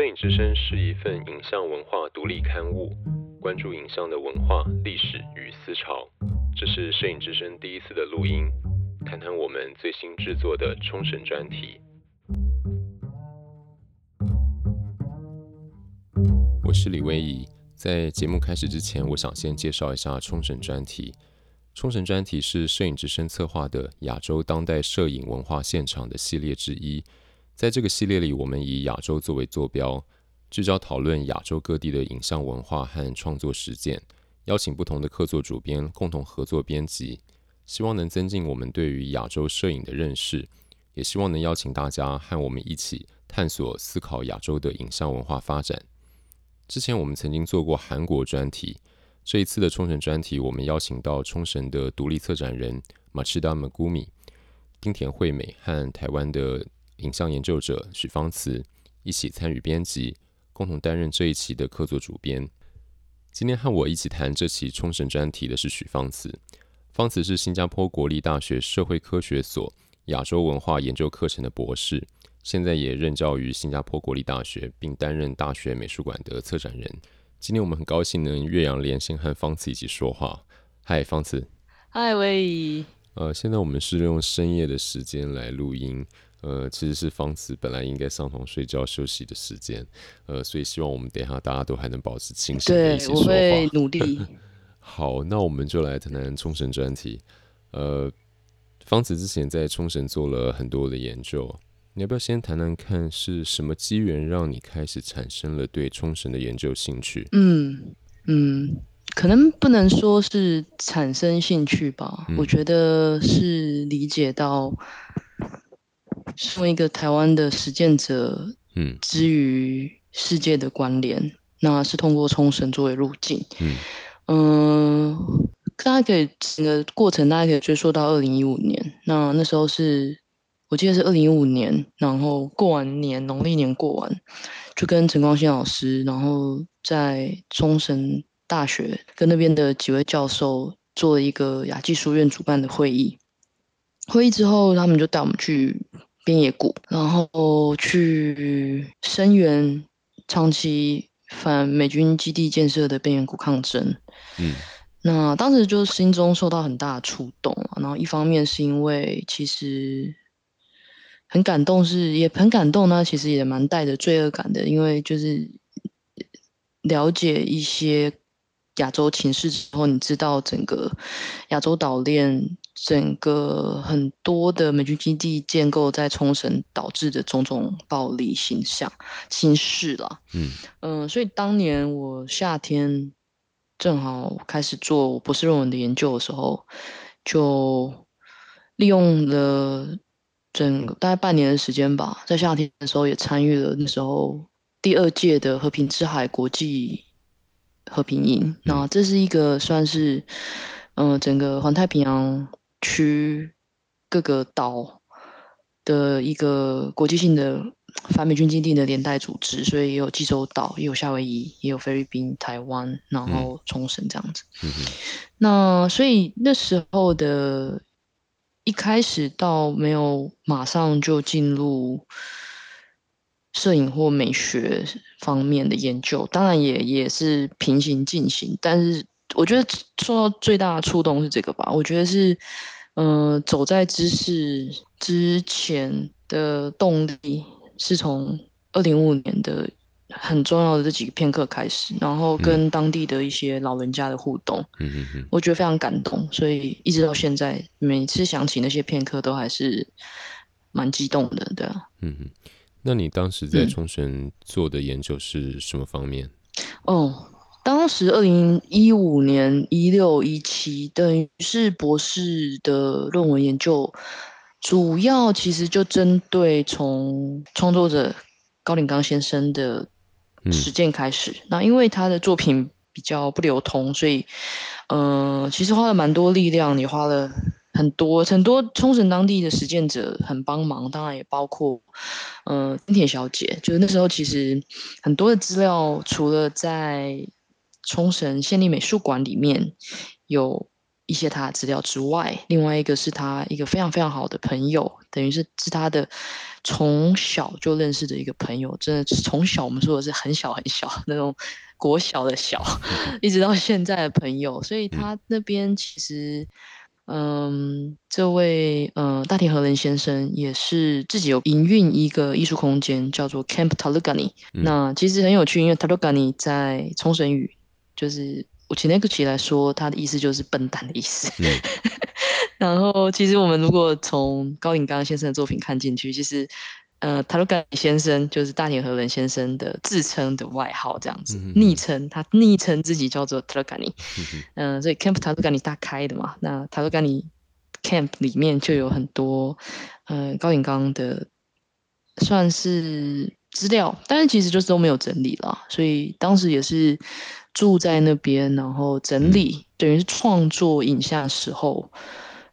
摄影之声是一份影像文化独立刊物，关注影像的文化、历史与思潮。这是摄影之声第一次的录音，谈谈我们最新制作的冲绳专题。我是李威仪，在节目开始之前，我想先介绍一下冲绳专题。冲绳专题是摄影之声策划的亚洲当代摄影文化现场的系列之一。在这个系列里，我们以亚洲作为坐标，聚焦讨论亚洲各地的影像文化和创作实践，邀请不同的客座主编共同合作编辑，希望能增进我们对于亚洲摄影的认识，也希望能邀请大家和我们一起探索思考亚洲的影像文化发展。之前我们曾经做过韩国专题，这一次的冲绳专题，我们邀请到冲绳的独立策展人马奇达马古米、町田惠美和台湾的。影像研究者许芳慈一起参与编辑，共同担任这一期的客座主编。今天和我一起谈这期冲绳专题的是许芳慈。芳慈是新加坡国立大学社会科学所亚洲文化研究课程的博士，现在也任教于新加坡国立大学，并担任大学美术馆的策展人。今天我们很高兴能岳阳连线和芳慈一起说话。嗨，芳慈。嗨，威仪。呃，现在我们是用深夜的时间来录音。呃，其实是方慈本来应该上床睡觉休息的时间，呃，所以希望我们等一下大家都还能保持清醒的一起说话。对，我会努力。好，那我们就来谈谈冲绳专题。呃，方子之前在冲绳做了很多的研究，你要不要先谈谈看是什么机缘让你开始产生了对冲绳的研究兴趣？嗯嗯，可能不能说是产生兴趣吧，嗯、我觉得是理解到。身为一个台湾的实践者，嗯，之于世界的关联，嗯、那是通过冲绳作为路径，嗯，嗯、呃，大家可以整个过程大家可以追溯到二零一五年，那那时候是我记得是二零一五年，然后过完年农历年过完，就跟陈光新老师，然后在冲绳大学跟那边的几位教授做了一个雅技书院主办的会议，会议之后他们就带我们去。边野古，然后去声援长期反美军基地建设的边野古抗争。嗯，那当时就心中受到很大的触动，然后一方面是因为其实很感动，是也很感动呢，其实也蛮带着罪恶感的，因为就是了解一些亚洲情势之后，你知道整个亚洲岛链。整个很多的美军基地建构在冲绳导致的种种暴力形象、形势了。嗯嗯、呃，所以当年我夏天正好开始做博士论文的研究的时候，就利用了整个大概半年的时间吧，在夏天的时候也参与了那时候第二届的和平之海国际和平营。那这是一个算是嗯、呃，整个环太平洋。区各个岛的一个国际性的反美军基地的连带组织，所以也有济州岛，也有夏威夷，也有菲律宾、台湾，然后冲绳这样子。嗯、那所以那时候的一开始到没有马上就进入摄影或美学方面的研究，当然也也是平行进行，但是。我觉得受到最大的触动是这个吧。我觉得是，嗯、呃，走在知识之前的动力是从二零五五年的很重要的这几个片刻开始，然后跟当地的一些老人家的互动，嗯嗯嗯，我觉得非常感动，所以一直到现在，每次想起那些片刻，都还是蛮激动的，对啊。嗯嗯，那你当时在冲绳做的研究是什么方面？嗯、哦。当时二零一五年一六一七，等于是博士的论文研究，主要其实就针对从创作者高岭刚先生的实践开始。嗯、那因为他的作品比较不流通，所以，嗯、呃，其实花了蛮多力量，也花了很多很多冲绳当地的实践者很帮忙，当然也包括，嗯、呃，町田小姐，就是那时候其实很多的资料，除了在冲绳县立美术馆里面有一些他的资料之外，另外一个是他一个非常非常好的朋友，等于是是他的从小就认识的一个朋友，真的从小我们说的是很小很小那种国小的小，一直到现在的朋友，所以他那边其实。嗯，这位呃大田和人先生也是自己有营运一个艺术空间，叫做 Camp Talugani。嗯、那其实很有趣，因为 Talugani 在冲绳语，就是我请那个起来说，他的意思就是笨蛋的意思。嗯、然后，其实我们如果从高颖刚先生的作品看进去，其实。呃，塔鲁甘尼先生就是大田和人先生的自称的外号，这样子，嗯、昵称他昵称自己叫做塔鲁甘尼。嗯、呃，所以 Camp 塔鲁甘尼大开的嘛，那塔鲁甘尼 Camp 里面就有很多呃高颖刚的算是资料，但是其实就是都没有整理了，所以当时也是住在那边，然后整理，嗯、等于是创作影像时候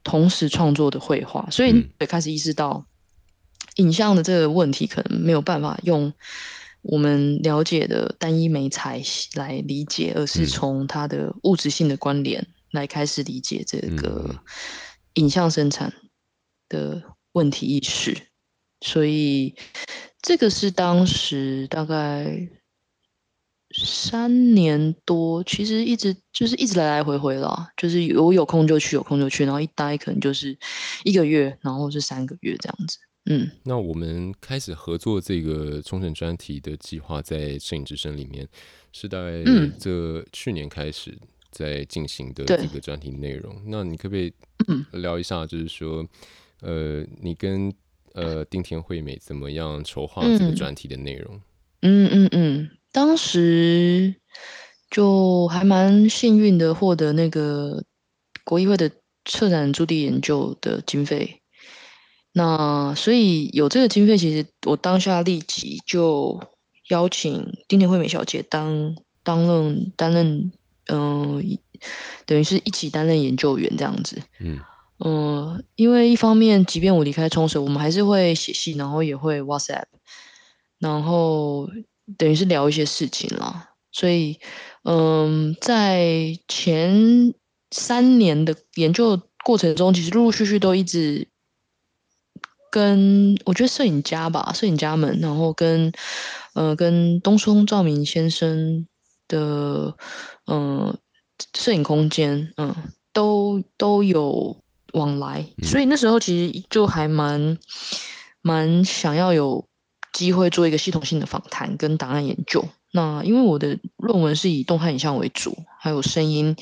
同时创作的绘画，所以也开始意识到。影像的这个问题可能没有办法用我们了解的单一媒材来理解，而是从它的物质性的关联来开始理解这个影像生产的问题意识。所以这个是当时大概三年多，其实一直就是一直来来回回了，就是我有空就去，有空就去，然后一待可能就是一个月，然后是三个月这样子。嗯，那我们开始合作这个冲绳专题的计划，在摄影之声里面是大概这去年开始在进行的这个专题内容。嗯、那你可不可以聊一下，就是说，嗯、呃，你跟呃丁田惠美怎么样筹划这个专题的内容？嗯嗯嗯，当时就还蛮幸运的，获得那个国议会的策展驻地研究的经费。那所以有这个经费，其实我当下立即就邀请丁田惠美小姐当担任担任，嗯、呃，等于是一起担任研究员这样子。嗯嗯、呃，因为一方面，即便我离开冲绳，我们还是会写信，然后也会 WhatsApp，然后等于是聊一些事情啦。所以，嗯、呃，在前三年的研究过程中，其实陆陆续续都一直。跟我觉得摄影家吧，摄影家们，然后跟呃跟东松照明先生的嗯、呃、摄影空间，嗯、呃，都都有往来，所以那时候其实就还蛮蛮想要有机会做一个系统性的访谈跟档案研究。那因为我的论文是以动态影像为主，还有声音，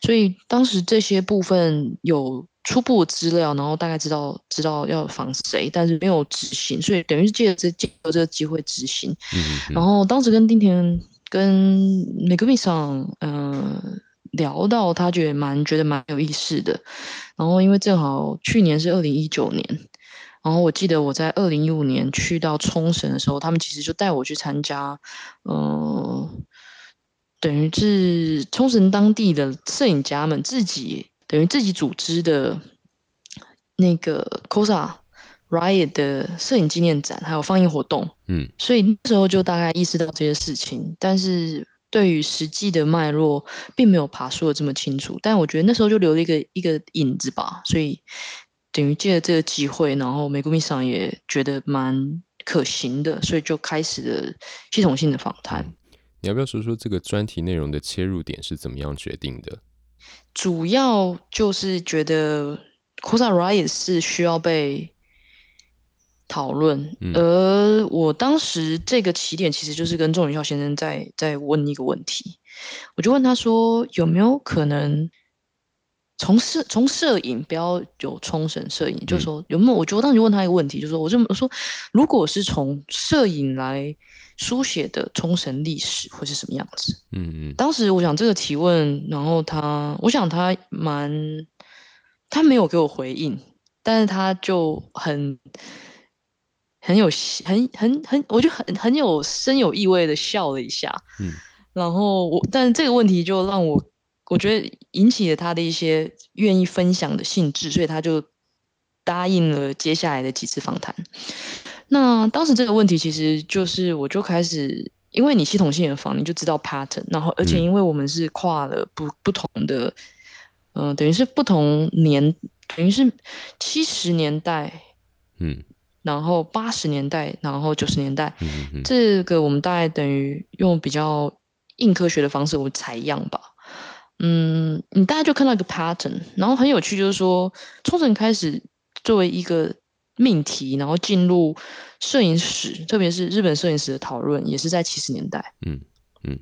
所以当时这些部分有。初步的资料，然后大概知道知道要访谁，但是没有执行，所以等于是借着这借由这个机会执行。嗯嗯，然后当时跟丁田跟美国米桑嗯聊到，他觉得蛮觉得蛮有意思的。然后因为正好去年是二零一九年，然后我记得我在二零一五年去到冲绳的时候，他们其实就带我去参加，嗯，等于是冲绳当地的摄影家们自己。等于自己组织的那个 Cosa Riot 的摄影纪念展，还有放映活动，嗯，所以那时候就大概意识到这些事情，但是对于实际的脉络，并没有爬梳的这么清楚。但我觉得那时候就留了一个一个影子吧，所以等于借着这个机会，然后美国米桑也觉得蛮可行的，所以就开始了系统性的访谈。嗯，你要不要说说这个专题内容的切入点是怎么样决定的？主要就是觉得 c o s a r i o t 是需要被讨论，嗯、而我当时这个起点其实就是跟钟永孝先生在在问一个问题，我就问他说有没有可能从摄从摄影不要有冲绳摄影，嗯、就是说有没有？我就当时问他一个问题，就是说我就我说如果是从摄影来。书写的冲绳历史会是什么样子？嗯嗯，当时我想这个提问，然后他，我想他蛮，他没有给我回应，但是他就很很有很很很，我就很很有深有意味的笑了一下。嗯，然后我，但是这个问题就让我，我觉得引起了他的一些愿意分享的兴致，所以他就答应了接下来的几次访谈。那当时这个问题其实就是，我就开始，因为你系统性的访，你就知道 pattern，然后而且因为我们是跨了不不同的，嗯、呃，等于是不同年，等于是七十年代，嗯，然后八十年代，然后九十年代，嗯嗯嗯，这个我们大概等于用比较硬科学的方式，我们采样吧。嗯，你大概就看到一个 pattern，然后很有趣，就是说冲绳开始作为一个命题，然后进入摄影史，特别是日本摄影史的讨论，也是在七十年代。嗯嗯，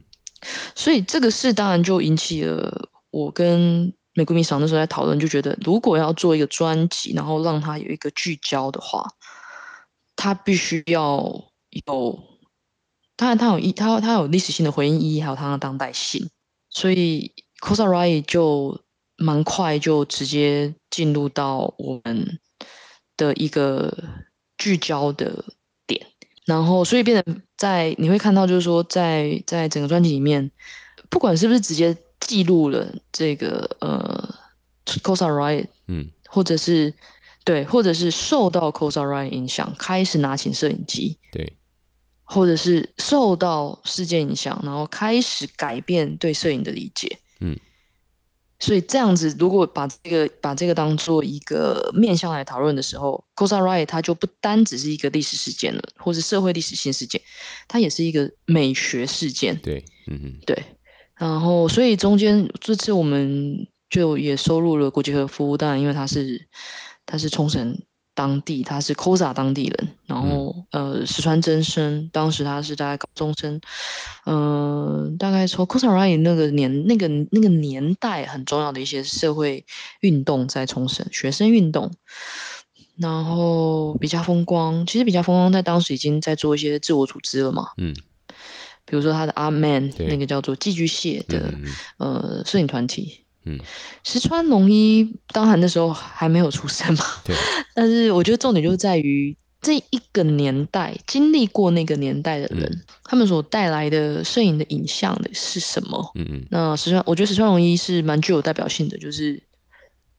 所以这个事当然就引起了我跟美国迷桑那时候在讨论，就觉得如果要做一个专辑，然后让它有一个聚焦的话，它必须要有，当然它有一它它有历史性的回应意义，还有它的当代性，所以。Kosa Riot 就蛮快就直接进入到我们的一个聚焦的点，然后所以变成在你会看到就是说在在整个专辑里面，不管是不是直接记录了这个呃 Kosa Riot，嗯，或者是对，或者是受到 Kosa Riot 影响，开始拿起摄影机，对。或者是受到事件影响，然后开始改变对摄影的理解。嗯，所以这样子，如果把这个把这个当做一个面向来讨论的时候 c o s a Riot 它就不单只是一个历史事件了，或是社会历史性事件，它也是一个美学事件。对，嗯嗯，对。然后，所以中间这次我们就也收录了国际和服务，当然因为它是它是冲绳。当地他是 Kosa 当地人，然后、嗯、呃石川真生，当时他是大概高中生，嗯、呃，大概从 Kosa Riot 那个年那个那个年代很重要的一些社会运动在冲绳，学生运动，然后比较风光，其实比较风光在当时已经在做一些自我组织了嘛，嗯，比如说他的 Art Man 那个叫做寄居蟹的呃摄影团体。嗯，石川龙一当然那时候还没有出生嘛，对。但是我觉得重点就在于这一个年代经历过那个年代的人，嗯、他们所带来的摄影的影像的是什么？嗯嗯。那石川，我觉得石川龙一是蛮具有代表性的，就是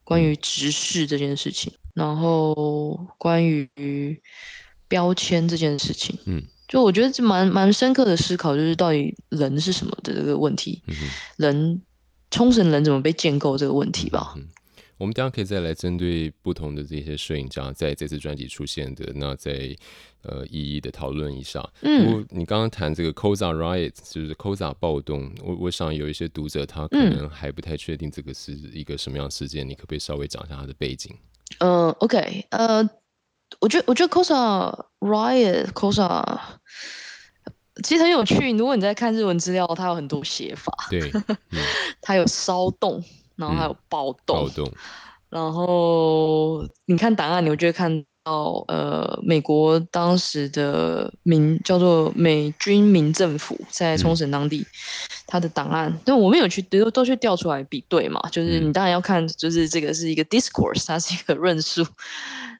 关于直视这件事情，嗯、然后关于标签这件事情，嗯，就我觉得这蛮蛮深刻的思考，就是到底人是什么的这个问题，嗯、人。冲绳人怎么被建构这个问题吧？嗯，我们等下可以再来针对不同的这些摄影家在这次专辑出现的，那再呃一一的讨论一下。嗯，不过你刚刚谈这个 Kosa Riot，就是 Kosa 暴动，我我想有一些读者他可能还不太确定这个是一个什么样的事件，嗯，你可不可以稍微讲一下它的背景？呃，OK，呃，我觉得我觉得 Kosa Riot，Kosa。其实很有趣，如果你在看日文资料，它有很多写法。对，嗯、它有骚动，然后还有暴动。嗯、暴动。然后你看档案，你会觉得看到呃，美国当时的民叫做美军民政府在冲绳当地，它的档案，但我们有去都都去调出来比对嘛，就是你当然要看，就是这个是一个 discourse，它是一个论述。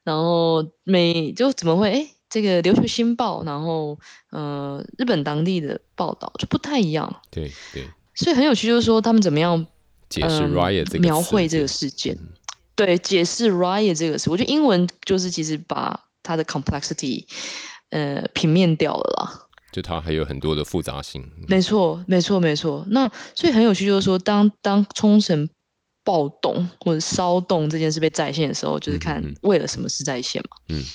然后美就怎么会哎？这个《琉球新报》，然后呃，日本当地的报道就不太一样。对对，所以很有趣，就是说他们怎么样解释 riot 这个、呃、描绘这个事件？嗯、对，解释 riot 这个事，我觉得英文就是其实把它的 complexity 呃平面掉了啦。就它还有很多的复杂性。没错，没错，没错。那所以很有趣，就是说当当冲绳暴动或者骚动这件事被再现的时候，就是看为了什么事再现嘛。嗯，嗯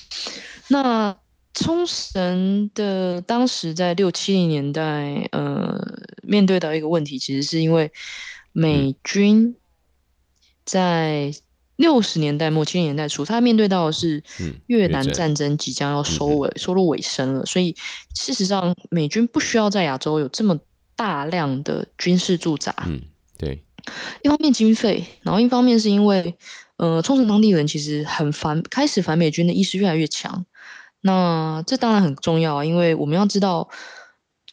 那。冲绳的当时在六七零年代，呃，面对到一个问题，其实是因为美军在六十年代末七零年代初，他面对到的是越南战争即将要收尾，收入尾声了，所以事实上美军不需要在亚洲有这么大量的军事驻扎。嗯，对。一方面经费，然后一方面是因为，呃，冲绳当地人其实很反，开始反美军的意识越来越强。那这当然很重要啊，因为我们要知道，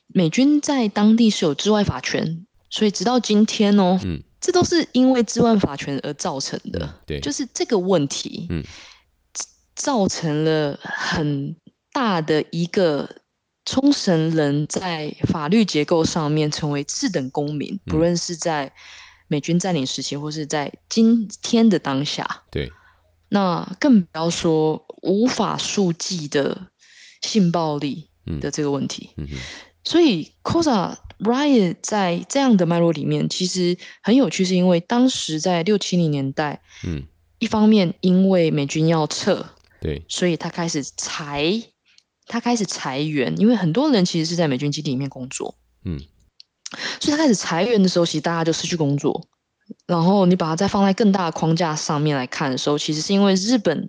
美军在当地是有治外法权，所以直到今天哦，嗯，这都是因为治外法权而造成的。嗯、对，就是这个问题，嗯，造成了很大的一个冲绳人在法律结构上面成为次等公民，不论是在美军占领时期，或是在今天的当下。对。那更不要说无法数计的性暴力的这个问题。嗯嗯、所以 c o s a Riot 在这样的脉络里面，其实很有趣，是因为当时在六七零年代，嗯，一方面因为美军要撤，对，所以他开始裁，他开始裁员，因为很多人其实是在美军基地里面工作，嗯，所以他开始裁员的时候，其实大家就失去工作。然后你把它再放在更大的框架上面来看的时候，其实是因为日本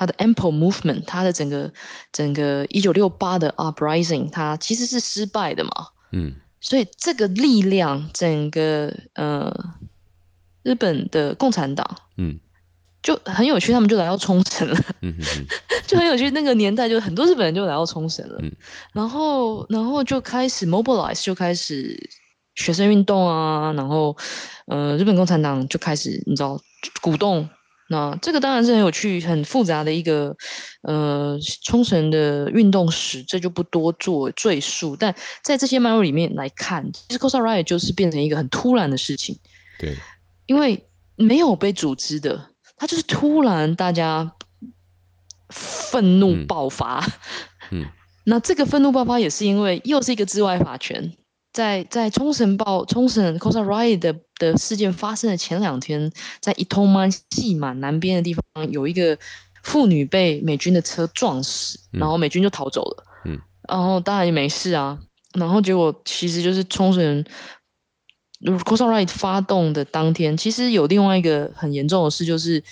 它的 Ample Movement，它的整个整个一九六八的 Uprising，它其实是失败的嘛，嗯，所以这个力量，整个呃日本的共产党，嗯，就很有趣，他们就来到冲绳了，嗯哼哼，就很有趣，那个年代就很多日本人就来到冲绳了，嗯，然后然后就开始 mobilize，就开始。学生运动啊，然后，呃，日本共产党就开始，你知道，鼓动。那这个当然是很有趣、很复杂的一个，呃，冲绳的运动史，这就不多做赘述。但在这些脉络里面来看，其实 Cosa Riot 就是变成一个很突然的事情。对，因为没有被组织的，它就是突然大家愤怒爆发。嗯，嗯 那这个愤怒爆发也是因为又是一个治外法权。在在冲绳报冲绳 Cosa Riot 的的事件发生的前两天，在伊通曼细满南边的地方，有一个妇女被美军的车撞死，然后美军就逃走了。嗯，然后当然也没事啊。然后结果其实就是冲绳 Cosa Right 发动的当天，其实有另外一个很严重的事，就是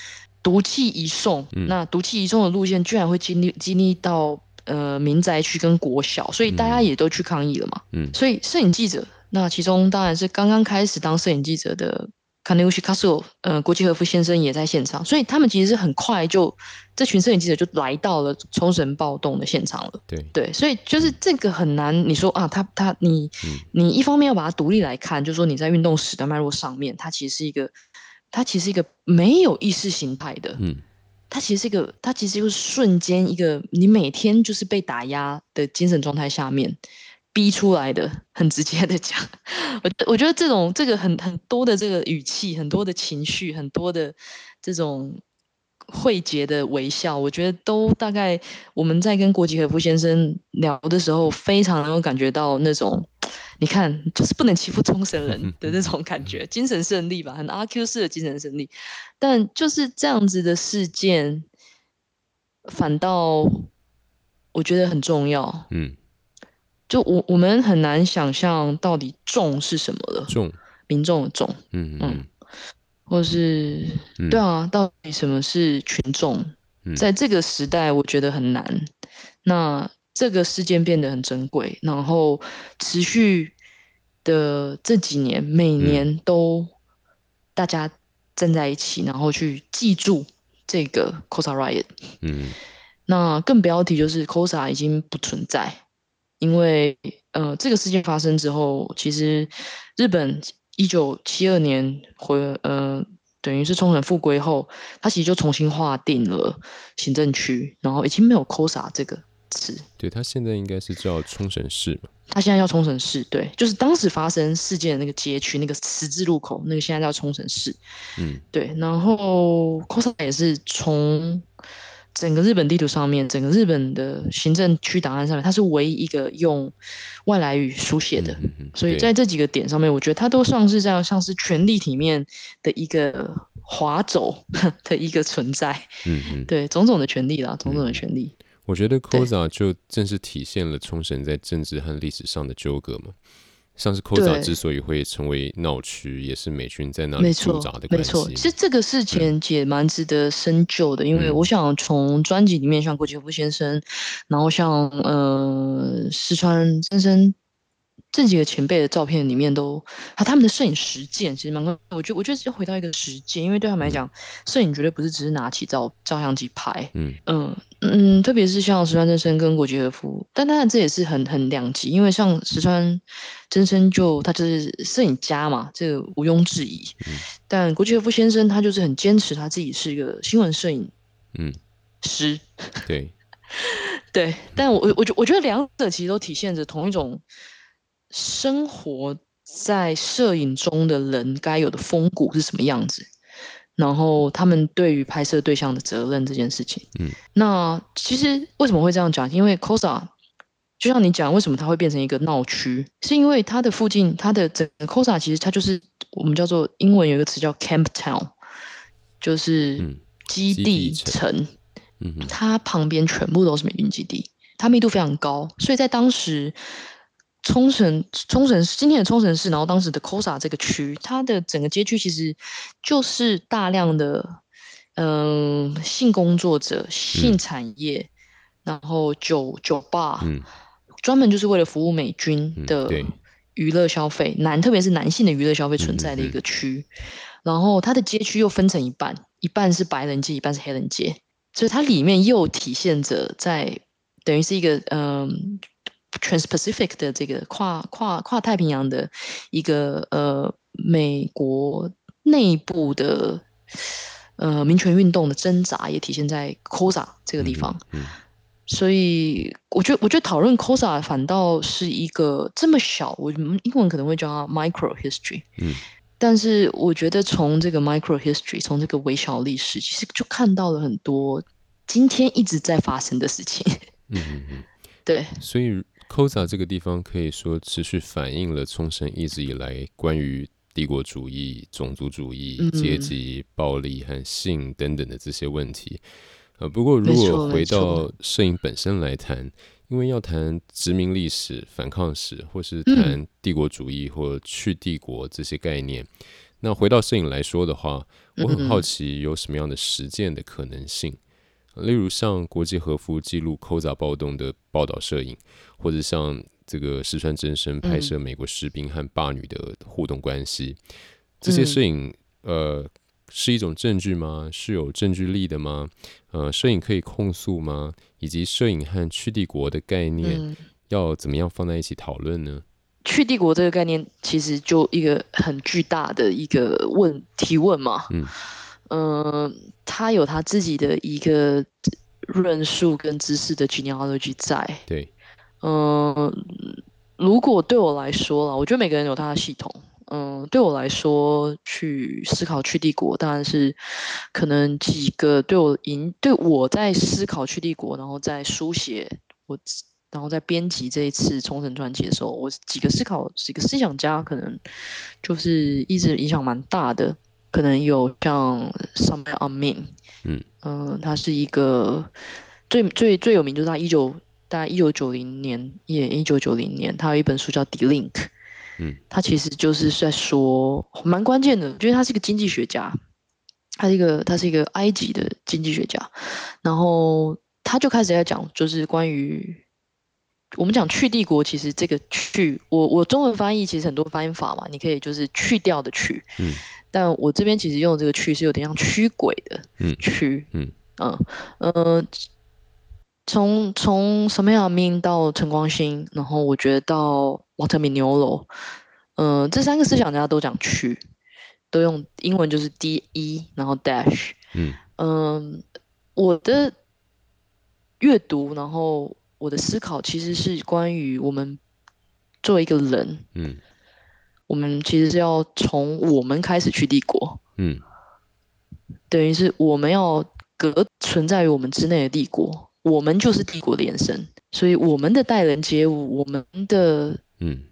毒气移送。嗯、那毒气移送的路线居然会经历经历到。呃，民宅区跟国小，所以大家也都去抗议了嘛。嗯，所以摄影记者，那其中当然是刚刚开始当摄影记者的卡内乌西卡索，呃，国际和夫先生也在现场，所以他们其实是很快就这群摄影记者就来到了冲绳暴动的现场了。对对，所以就是这个很难，你说啊，他他你、嗯、你一方面要把它独立来看，就是说你在运动史的脉络上面，它其实是一个，它其实是一个没有意识形态的。嗯。它其实是一个，它其实就是瞬间一个，你每天就是被打压的精神状态下面逼出来的。很直接的讲，我我觉得这种这个很很多的这个语气，很多的情绪，很多的这种慧结的微笑，我觉得都大概我们在跟国吉和夫先生聊的时候，非常能够感觉到那种。你看，就是不能欺负冲绳人的那种感觉，精神胜利吧，很阿 Q 式的精神胜利。但就是这样子的事件，反倒我觉得很重要。嗯，就我我们很难想象到底众是什么了。众，民众的众。嗯嗯，或是、嗯、对啊，到底什么是群众？在这个时代，我觉得很难。那。这个事件变得很珍贵，然后持续的这几年，每年都大家站在一起，嗯、然后去记住这个 Cosa Riot。嗯，那更不要提就是 Cosa 已经不存在，因为呃，这个事件发生之后，其实日本一九七二年回呃，等于是冲绳复归后，它其实就重新划定了行政区，然后已经没有 Cosa 这个词。对，它现在应该是叫冲绳市嘛？它现在叫冲绳市，对，就是当时发生事件的那个街区，那个十字路口，那个现在叫冲绳市。嗯，对。然后 Cosa 也是从整个日本地图上面，整个日本的行政区档案上面，它是唯一一个用外来语书写的。嗯嗯。所以在这几个点上面，我觉得它都算是这样，像是权力体面的一个滑走 的一个存在。嗯嗯。对，种种的权利啦，种种的权利。嗯我觉得 Cosa 就正是体现了冲绳在政治和历史上的纠葛嘛。像是 Cosa 之所以会成为闹区，也是美军在那里驻扎的关系。没错，其实这个事情也蛮值得深究的，因为我想从专辑里面，像国杰夫先生，然后像呃石川先生。这几个前辈的照片里面都，他他们的摄影实践其实蛮高。我觉得，我觉得要回到一个实践，因为对他们来讲，摄影绝对不是只是拿起照照相机拍。嗯嗯嗯，特别是像石川真生跟国吉和夫，但当然这也是很很两极，因为像石川真生就他就是摄影家嘛，这个毋庸置疑。嗯、但国吉和夫先生他就是很坚持他自己是一个新闻摄影嗯师。对 对，但我我觉我觉得两者其实都体现着同一种。生活在摄影中的人该有的风骨是什么样子？然后他们对于拍摄对象的责任这件事情，嗯，那其实为什么会这样讲？因为 Cosa 就像你讲，为什么它会变成一个闹区？是因为它的附近，它的整个 Cosa 其实它就是我们叫做英文有一个词叫 Camp Town，就是基地城。嗯哼，它旁边全部都是美军基地，它密度非常高，所以在当时冲绳冲绳今天的冲绳市，然后当时的 Kosa 这个区，它的整个街区其实就是大量的嗯、呃、性工作者、性产业，嗯、然后酒酒吧，嗯，专门就是为了服务美军的娱乐消费，嗯、男特别是男性的娱乐消费存在的一个区，嗯、然后它的街区又分成一半，一半是白人街，一半是黑人街。所以它里面又体现着在等于是一个嗯、呃、Trans-Pacific 的这个跨跨跨太平洋的一个呃美国内部的呃民权运动的挣扎，也体现在 COSA 这个地方。嗯，嗯，所以我觉得我觉得讨论 COSA 反倒是一个这么小，我们英文可能会叫它 Micro History。嗯。但是我觉得从这个 micro history，从这个微小历史，其实就看到了很多今天一直在发生的事情。嗯嗯嗯，对。所以 Kosa 这个地方可以说持续反映了冲绳一直以来关于帝国主义、种族主义、阶级、暴力和性等等的这些问题。呃，不过如果回到摄影本身来谈。因为要谈殖民历史、反抗史，或是谈帝国主义或去帝国这些概念，嗯、那回到摄影来说的话，我很好奇有什么样的实践的可能性。嗯、例如像国际和服记录 Kosa 暴动的报道摄影，或者像这个石川真生拍摄美国士兵和霸女的互动关系，嗯、这些摄影呃。是一种证据吗？是有证据力的吗？呃，摄影可以控诉吗？以及摄影和去帝国的概念要怎么样放在一起讨论呢？去帝国这个概念其实就一个很巨大的一个问提问嘛。嗯，呃，他有他自己的一个论述跟知识的 genealogy 在。对，嗯、呃，如果对我来说啦，我觉得每个人有他的系统。嗯，对我来说，去思考去帝国，当然是可能几个对我影对我在思考去帝国，然后在书写我，然后在编辑这一次冲绳传奇的时候，我几个思考几个思想家，可能就是一直影响蛮大的。可能有像 Sameh Amin，嗯。嗯，他是一个最最最有名，就是他一九大概一九九零年，也一九九零年，他有一本书叫《Delink》。嗯，他其实就是在说蛮关键的，因为他是一个经济学家，他是一个他是一个埃及的经济学家，然后他就开始在讲，就是关于我们讲去帝国，其实这个去，我我中文翻译其实很多翻译法嘛，你可以就是去掉的去，嗯，但我这边其实用的这个去是有点像驱鬼的，嗯，去，嗯嗯呃，从从 Sameh Amin 到陈光兴，然后我觉得到。Walter Mignolo，嗯、呃，这三个思想家都讲去，都用英文就是 D E，然后 dash，嗯，嗯、呃，我的阅读，然后我的思考，其实是关于我们作为一个人，嗯，我们其实是要从我们开始去帝国，嗯，等于是我们要隔存在于我们之内的帝国，我们就是帝国的延伸，所以我们的待人接物，我们的。嗯，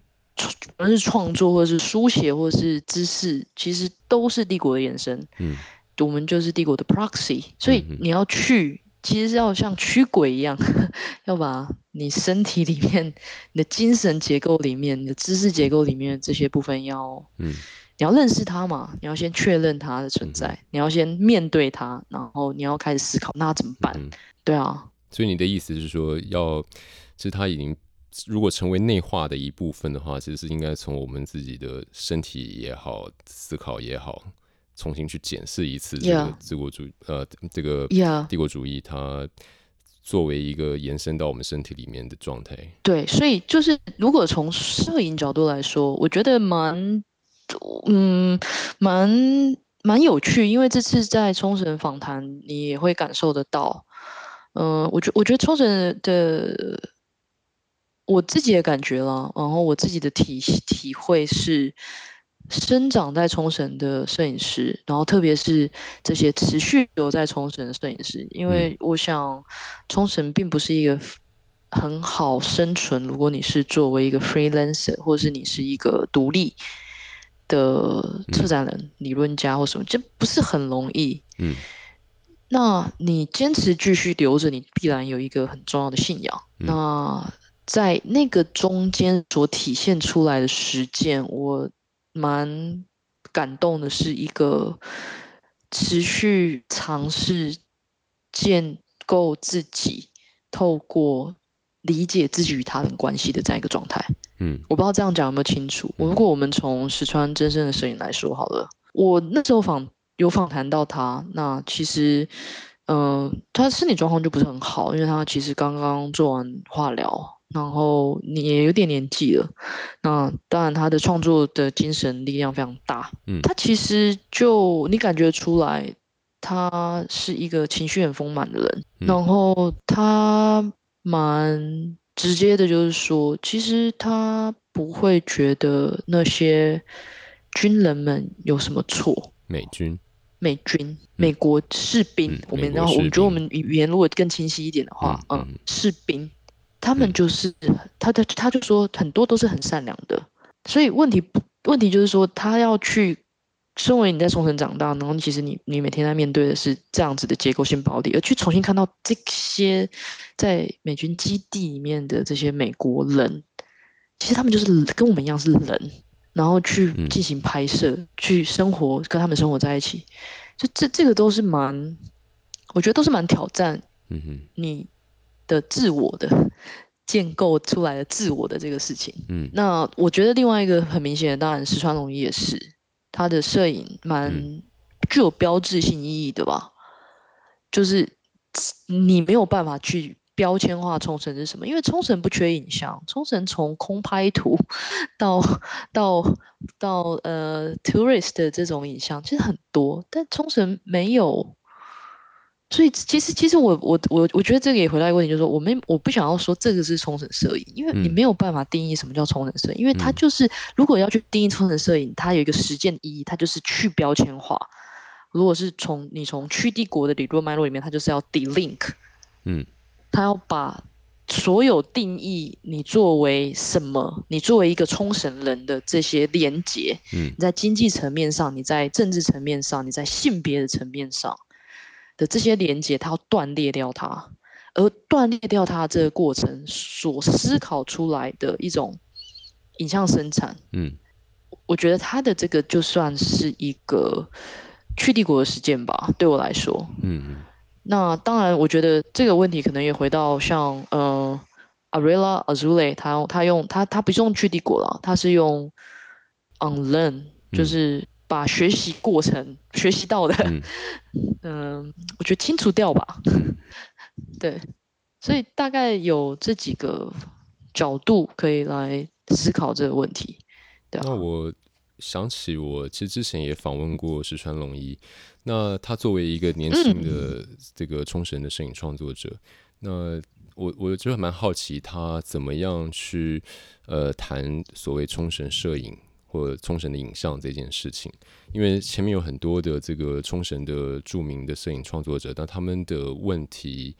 无论是创作，或者是书写，或者是知识，其实都是帝国的延伸。嗯，我们就是帝国的 proxy。所以你要去，其实是要像驱鬼一样，要把你身体里面、你的精神结构里面、你的知识结构里面这些部分要，嗯，你要认识它嘛，你要先确认它的存在，你要先面对它，然后你要开始思考，那怎么办？对啊。所以你的意思是说，要，其实它已经。如果成为内化的一部分的话，其实是应该从我们自己的身体也好，思考也好，重新去检视一次这个帝国主义，呃，这个帝国主义它作为一个延伸到我们身体里面的状态。对，所以就是如果从摄影角度来说，我觉得蛮，嗯，蛮蛮有趣，因为这次在冲绳访谈，你也会感受得到。嗯、呃，我觉我觉得冲绳的。我自己的感觉啦，然后我自己的体体会是，生长在冲绳的摄影师，然后特别是这些持续留在冲绳的摄影师，因为我想冲绳并不是一个很好生存。如果你是作为一个 freelancer，或者是你是一个独立的策展人、理论家或什么，这不是很容易。嗯，那你坚持继续留着，你必然有一个很重要的信仰。嗯、那在那个中间所体现出来的实践，我蛮感动的，是一个持续尝试建构自己，透过理解自己与他人关系的这样一个状态。嗯，我不知道这样讲有没有清楚。如果我们从石川真生的摄影来说好了，我那时候访。有访谈到他，那其实，嗯、呃，他身体状况就不是很好，因为他其实刚刚做完化疗，然后你也有点年纪了。那当然，他的创作的精神力量非常大。嗯，他其实就你感觉出来，他是一个情绪很丰满的人，嗯、然后他蛮直接的，就是说，其实他不会觉得那些军人们有什么错。美军。美军、美国士兵，嗯、我们然后我们觉得我们语言如果更清晰一点的话，嗯，嗯士兵，他们就是、嗯、他的，他就说很多都是很善良的，所以问题问题就是说，他要去，身为你在冲绳长大，然后其实你你每天在面对的是这样子的结构性暴力，而去重新看到这些在美军基地里面的这些美国人，其实他们就是跟我们一样是人。然后去进行拍摄，嗯、去生活，跟他们生活在一起，就这这个都是蛮，我觉得都是蛮挑战，嗯哼。你的自我的、嗯、建构出来的自我的这个事情。嗯，那我觉得另外一个很明显的，当然石川龙一也是，他的摄影蛮具有标志性意义的吧，就是你没有办法去。标签化冲绳是什么？因为冲绳不缺影像，冲绳从空拍图到到到呃 tourist 的这种影像其实很多，但冲绳没有。所以其实其实我我我我觉得这个也回答一个问题，就是说我们我不想要说这个是冲绳摄影，因为你没有办法定义什么叫冲绳摄影，因为它就是如果要去定义冲绳摄影，它有一个实践意义，它就是去标签化。如果是从你从去帝国的理论脉络里面，它就是要 delink，嗯。它要把所有定义你作为什么，你作为一个冲绳人的这些连结，嗯，你在经济层面上，你在政治层面上，你在性别的层面上的这些连接，它要断裂掉它，而断裂掉它这个过程所思考出来的一种影像生产，嗯，我觉得他的这个就算是一个去帝国的实践吧，对我来说，嗯。那当然，我觉得这个问题可能也回到像呃，Ariela Azoulay，他他用他他不是用去帝国了，他是用 unlearn，、嗯、就是把学习过程学习到的，嗯、呃，我觉得清除掉吧。对，所以大概有这几个角度可以来思考这个问题。对啊，那我想起我其实之前也访问过石川龙一。那他作为一个年轻的这个冲绳的摄影创作者，嗯、那我我就蛮好奇他怎么样去呃谈所谓冲绳摄影或冲绳的影像这件事情，因为前面有很多的这个冲绳的著名的摄影创作者，但他们的问题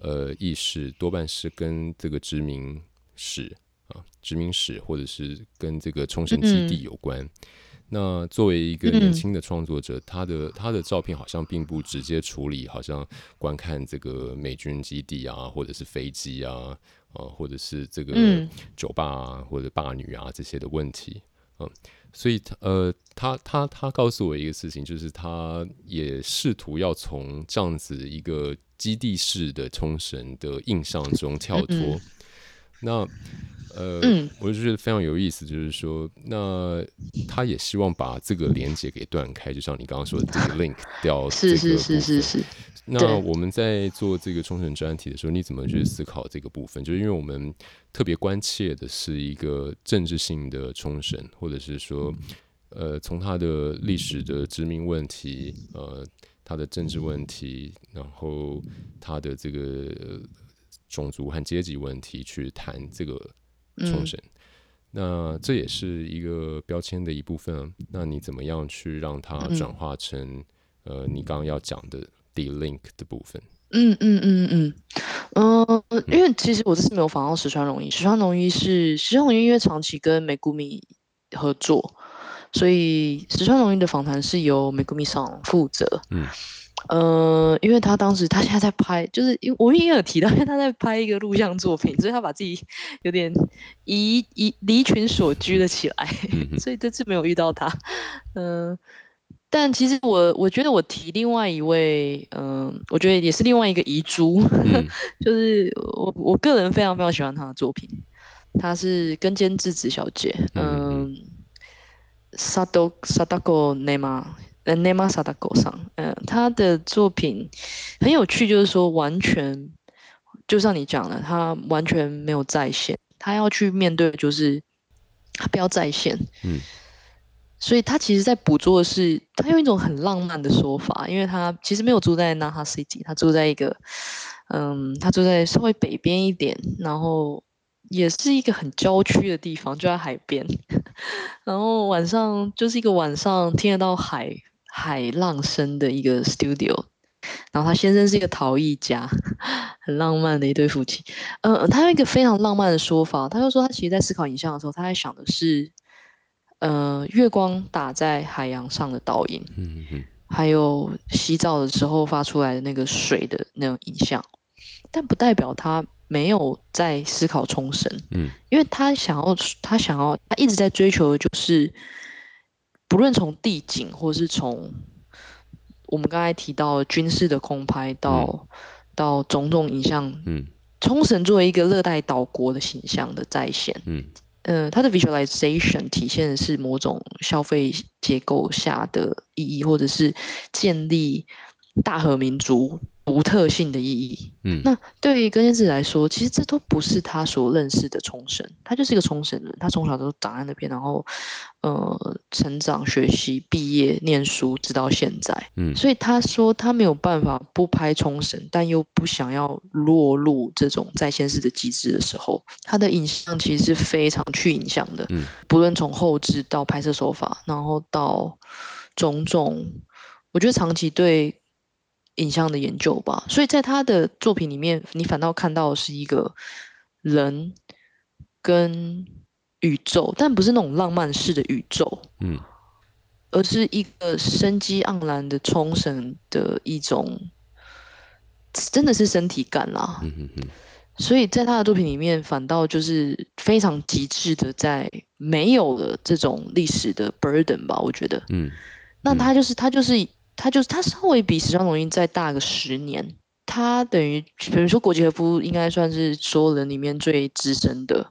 呃意识多半是跟这个殖民史啊殖民史或者是跟这个冲绳基地有关。嗯那作为一个年轻的创作者，嗯、他的他的照片好像并不直接处理，好像观看这个美军基地啊，或者是飞机啊，啊，或者是这个酒吧啊，或者霸女啊这些的问题，嗯，所以呃，他他他告诉我一个事情，就是他也试图要从这样子一个基地式的冲绳的印象中跳脱，那。呃，嗯、我就觉得非常有意思，就是说，那他也希望把这个连接给断开，就像你刚刚说的这个 link 掉。是是是是是。那我们在做这个冲绳专题的时候，你怎么去思考这个部分？就是因为我们特别关切的是一个政治性的冲绳，或者是说，呃，从他的历史的殖民问题，呃，他的政治问题，然后他的这个种族和阶级问题去谈这个。冲绳，那这也是一个标签的一部分啊。那你怎么样去让它转化成、嗯、呃，你刚刚要讲的 delink 的部分？嗯嗯嗯嗯嗯，呃，因为其实我这次没有访到石川龙一，石川龙一是石川龙一，因为长期跟美谷米合作，所以石川龙一的访谈是由美谷米上负责。嗯，呃，因为他当时他现在在拍，就是因为我也有提到，因为他在拍一个录像作品，所以他把自己有点移移离群所居了起来，所以这次没有遇到他。嗯、呃，但其实我我觉得我提另外一位，嗯、呃，我觉得也是另外一个遗珠，嗯、就是我我个人非常非常喜欢他的作品，他是根尖智子小姐，嗯，Sado Sadako Nema。呃，Nema Sadako 上，嗯，他的作品很有趣，就是说完全就像你讲的，他完全没有在线，他要去面对的就是他不要在线，嗯，所以他其实在捕捉的是他用一种很浪漫的说法，因为他其实没有住在 Naha City，他住在一个，嗯，他住在稍微北边一点，然后。也是一个很郊区的地方，就在海边，然后晚上就是一个晚上听得到海海浪声的一个 studio，然后他先生是一个陶艺家，很浪漫的一对夫妻。嗯、呃，他有一个非常浪漫的说法，他就说他其实在思考影像的时候，他在想的是，呃，月光打在海洋上的倒影，嗯嗯，还有洗澡的时候发出来的那个水的那种影像，但不代表他。没有在思考冲绳，嗯，因为他想要，他想要，他一直在追求的就是，不论从地景，或是从我们刚才提到的军事的空拍到，嗯、到种种影像，嗯，冲绳作为一个热带岛国的形象的再现，嗯，呃，它的 visualization 体现的是某种消费结构下的意义，或者是建立大和民族。独特性的意义，嗯，那对于根兼智子来说，其实这都不是他所认识的冲绳，他就是一个冲绳人，他从小都长在那边，然后，呃，成长、学习、毕业、念书，直到现在，嗯，所以他说他没有办法不拍冲绳，但又不想要落入这种在线式的机制的时候，他的影像其实是非常去影像的，嗯，不论从后置到拍摄手法，然后到种种，我觉得长期对。影像的研究吧，所以在他的作品里面，你反倒看到的是一个人跟宇宙，但不是那种浪漫式的宇宙，嗯，而是一个生机盎然的冲绳的一种，真的是身体感啦，嗯嗯嗯，所以在他的作品里面，反倒就是非常极致的，在没有了这种历史的 burden 吧，我觉得，嗯，那他就是他就是。他就是他稍微比石川龙一再大个十年，他等于比如说国际和夫应该算是所有人里面最资深的，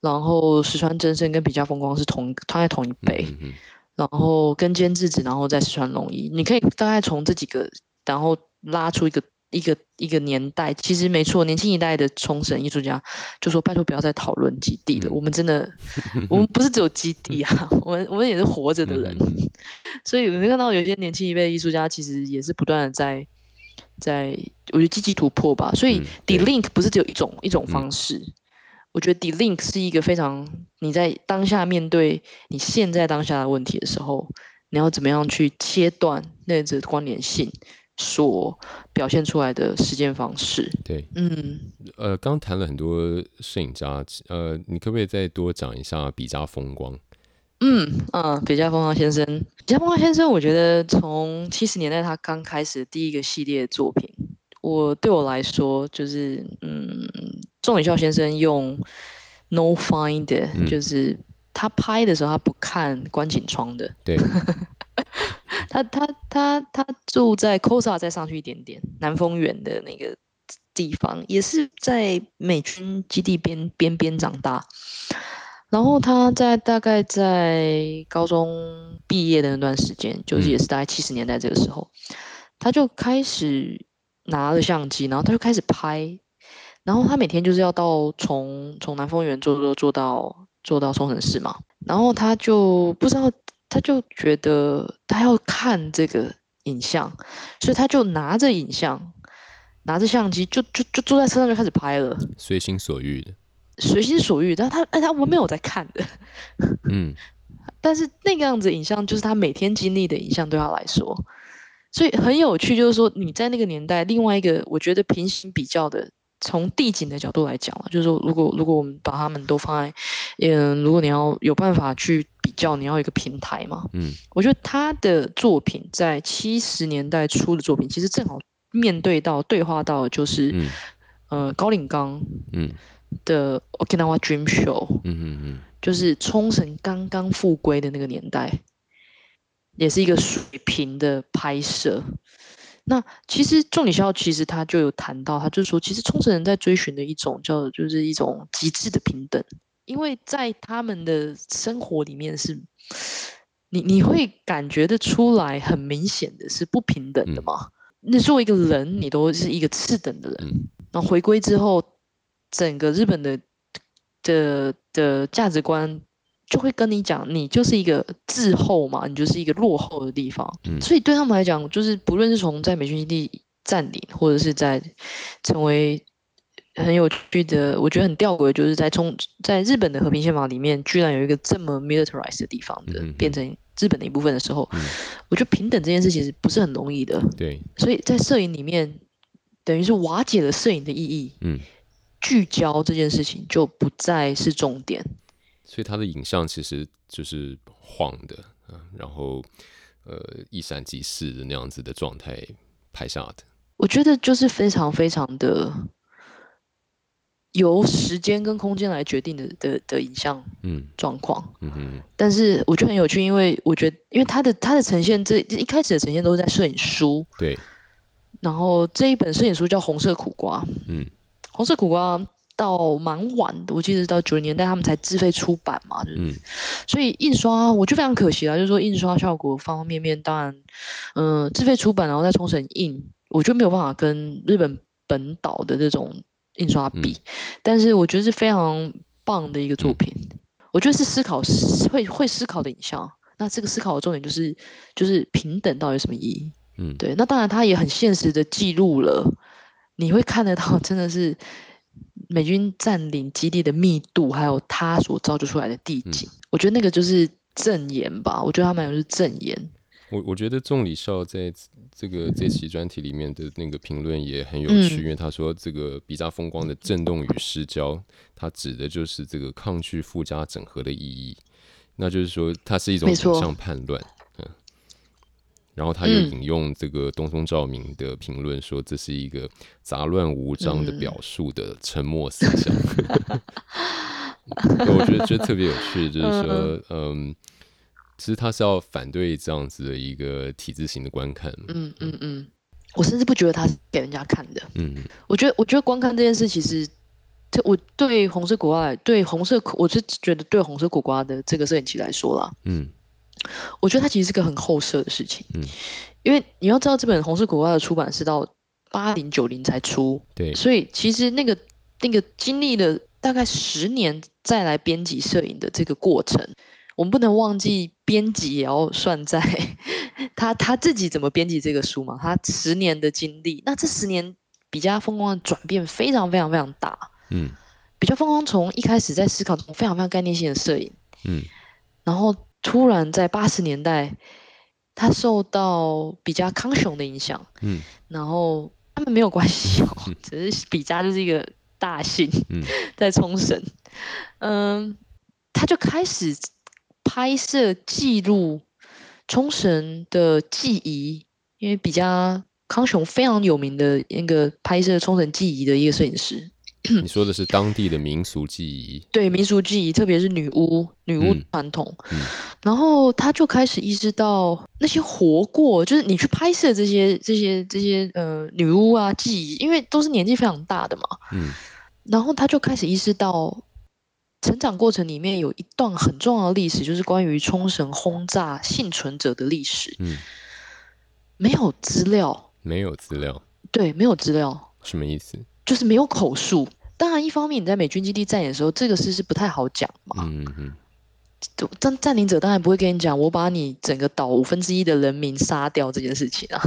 然后石川真生跟比嘉风光是同他在同一辈，嗯嗯，然后跟监制子，然后在石川龙一，你可以大概从这几个，然后拉出一个。一个一个年代，其实没错，年轻一代的冲绳艺术家就说：“拜托不要再讨论基地了，我们真的，我们不是只有基地啊，我们我们也是活着的人。”所以我们看到有些年轻一辈艺术家，其实也是不断的在在，我觉得积极突破吧。所以 delink 不是只有一种一种方式，我觉得 delink 是一个非常你在当下面对你现在当下的问题的时候，你要怎么样去切断那个关联性。所表现出来的实践方式，对，嗯，呃，刚谈了很多摄影家，呃，你可不可以再多讲一下比嘉风光？嗯嗯，比嘉风光先生，比嘉风光先生，我觉得从七十年代他刚开始第一个系列作品，我对我来说就是，嗯，仲野孝先生用 no find，嗯，就是他拍的时候他不看观景窗的，对。他他他他住在 cosa 再上去一点点，南丰园的那个地方，也是在美军基地边边边长大。然后他在大概在高中毕业的那段时间，就是也是大概七十年代这个时候，他就开始拿了相机，然后他就开始拍。然后他每天就是要到从从南丰园坐坐坐到坐到冲绳市嘛，然后他就不知道。他就觉得他要看这个影像，所以他就拿着影像，拿着相机，就就就坐在车上就开始拍了，随心所欲的，随心所欲。但他哎，他我没有在看的，嗯，但是那个样子影像就是他每天经历的影像，对他来说，所以很有趣。就是说你在那个年代，另外一个我觉得平行比较的。从地景的角度来讲，就是说，如果如果我们把他们都放在嗯，如果你要有办法去比较，你要有一个平台嘛。嗯，我觉得他的作品在七十年代初的作品，其实正好面对到对话到的就是，嗯、呃，高岭刚嗯的 Okinawa Dream Show，嗯嗯嗯，就是冲绳刚刚复归的那个年代，也是一个水平的拍摄。那其实重里孝其实他就有谈到，他就是说，其实冲绳人在追寻的一种叫，就是一种极致的平等，因为在他们的生活里面是，你你会感觉得出来，很明显的是不平等的嘛。那作为一个人，你都是一个次等的人。然后回归之后，整个日本的的的价值观就会跟你讲，你就是一个滞后嘛，你就是一个落后的地方。嗯、所以对他们来讲，就是不论是从在美军基地占领，或者是在成为很有趣的，我觉得很吊诡，就是在从在日本的和平宪法里面，居然有一个这么 militarized 的地方的，嗯、变成。日本的一部分的时候，嗯、我觉得平等这件事其实不是很容易的。对，所以在摄影里面，等于是瓦解了摄影的意义。嗯，聚焦这件事情就不再是重点。所以他的影像其实就是晃的，然后呃一闪即逝的那样子的状态拍下的。我觉得就是非常非常的。由时间跟空间来决定的的的影像嗯。状况，嗯嗯，但是我觉得很有趣，因为我觉得，因为他的他的呈现，这一开始的呈现都是在摄影书，对，然后这一本摄影书叫《红色苦瓜》，嗯，红色苦瓜到蛮晚的，我记得到九十年代他们才自费出版嘛，就是，嗯，所以印刷我就非常可惜啊，就是说印刷效果方方面面，当然，嗯、呃，自费出版然后在冲绳印，我就没有办法跟日本本岛的这种。印刷比，嗯、但是我觉得是非常棒的一个作品。嗯、我觉得是思考会会思考的影像。那这个思考的重点就是就是平等到底有什么意义？嗯，对。那当然，他也很现实的记录了，你会看得到，真的是美军占领基地的密度，还有他所造就出来的地景。嗯、我觉得那个就是证言吧。我觉得他们有是证言。我我觉得仲礼少在这个这期专题里面的那个评论也很有趣，嗯、因为他说这个比萨风光的震动与失焦，它指的就是这个抗拒附加整合的意义，那就是说它是一种影像叛乱，嗯，然后他又引用这个东松照明的评论说，这是一个杂乱无章的表述的沉默思想，嗯、我觉得这特别有趣，就是说，嗯。其实他是要反对这样子的一个体制型的观看。嗯嗯嗯，我甚至不觉得他是给人家看的。嗯，我觉得我觉得观看这件事，其实，这我对红色苦瓜，对红色，我是觉得对红色苦瓜的这个摄影机来说啦，嗯，我觉得它其实是个很后设的事情。嗯，因为你要知道，这本红色苦瓜的出版是到八零九零才出。对，所以其实那个那个经历了大概十年再来编辑摄影的这个过程。我们不能忘记编辑也要算在 他他自己怎么编辑这个书嘛？他十年的经历，那这十年比较风光的转变非常非常非常大。嗯，比较风光从一开始在思考这种非常非常概念性的摄影，嗯，然后突然在八十年代，他受到比较康雄的影响，嗯，然后他们没有关系哦，只是比较就是一个大姓，嗯，在冲绳，嗯，他就开始。拍摄记录冲绳的记忆，因为比较康雄非常有名的那个拍摄冲绳记忆的一个摄影师。你说的是当地的民俗记忆？对，民俗记忆，特别是女巫、女巫传统。嗯嗯、然后他就开始意识到那些活过，就是你去拍摄这些、这些、这些呃女巫啊记忆，因为都是年纪非常大的嘛。嗯。然后他就开始意识到。成长过程里面有一段很重要的历史，就是关于冲绳轰炸幸存者的历史。嗯，没有资料，没有资料，对，没有资料，什么意思？就是没有口述。当然，一方面你在美军基地占领的时候，这个事是不太好讲嘛。嗯嗯。占占领者当然不会跟你讲，我把你整个岛五分之一的人民杀掉这件事情啊。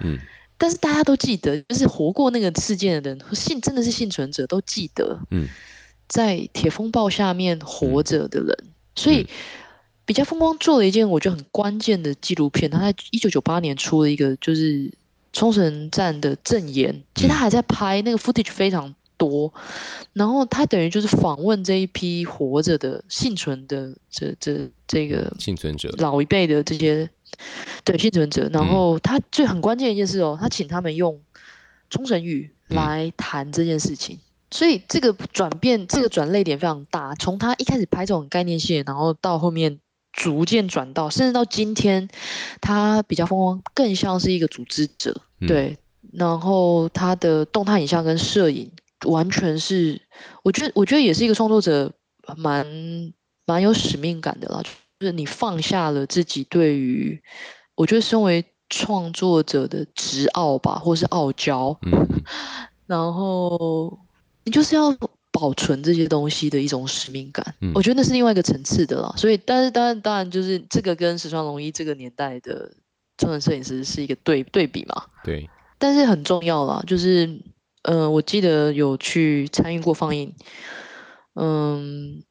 嗯。但是大家都记得，就是活过那个事件的人，幸真的是幸存者都记得。嗯。在铁风暴下面活着的人，嗯、所以比较风光做了一件我觉得很关键的纪录片。他在一九九八年出了一个就是冲绳站的证言，其实他还在拍那个 footage 非常多，然后他等于就是访问这一批活着的幸存的这这这个幸存者，老一辈的这些对幸存者，然后他最很关键一件事哦，他请他们用冲绳语来谈这件事情，嗯、所以这个转变这个转泪点非常大，从他一开始拍这种概念线，然后到后面逐渐转到，甚至到今天他比较风光，更像是一个组织者，嗯、对。然后他的动态影像跟摄影完全是，我觉得我觉得也是一个创作者蛮蛮有使命感的啦，就是你放下了自己对于，我觉得身为创作者的执傲吧，或是傲娇，嗯、然后你就是要保存这些东西的一种使命感，嗯、我觉得那是另外一个层次的了。所以，但是当然当然就是这个跟石川龙一这个年代的冲绳摄影师是一个对对比嘛，对。但是很重要啦，就是，呃，我记得有去参与过放映，嗯，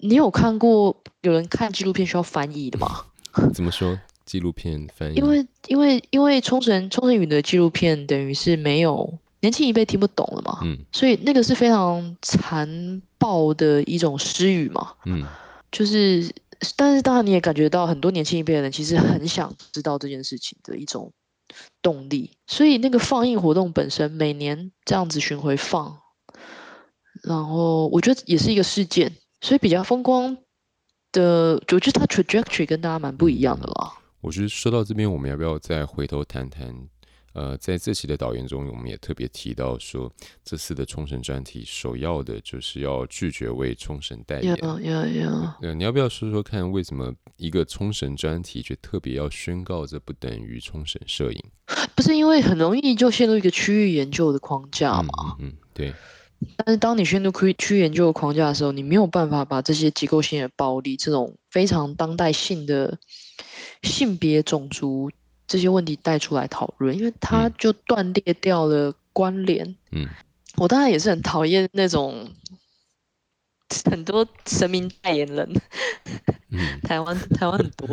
你有看过有人看纪录片需要翻译的吗？怎么说纪录片翻译？因为因为因为冲绳冲绳语的纪录片等于是没有年轻一辈听不懂了嘛，嗯，所以那个是非常残暴的一种失语嘛，嗯，就是，但是当然你也感觉到很多年轻一辈的人其实很想知道这件事情的一种。动力，所以那个放映活动本身每年这样子巡回放，然后我觉得也是一个事件，所以比较风光的，我觉得它 trajectory 跟大家蛮不一样的啦。我觉得说到这边，我们要不要再回头谈谈？呃，在这期的导言中，我们也特别提到说，这次的冲绳专题首要的就是要拒绝为冲绳代言。呃，你要不要说说看，为什么一个冲绳专题却特别要宣告这不等于冲绳摄影？不是因为很容易就陷入一个区域研究的框架嘛？嗯，嗯，对。但是当你陷入区区域研究的框架的时候，你没有办法把这些结构性的暴力，这种非常当代性的性别、种族。这些问题带出来讨论，因为他就断裂掉了关联。嗯，我当然也是很讨厌那种很多神明代言人。嗯，台湾台湾很多。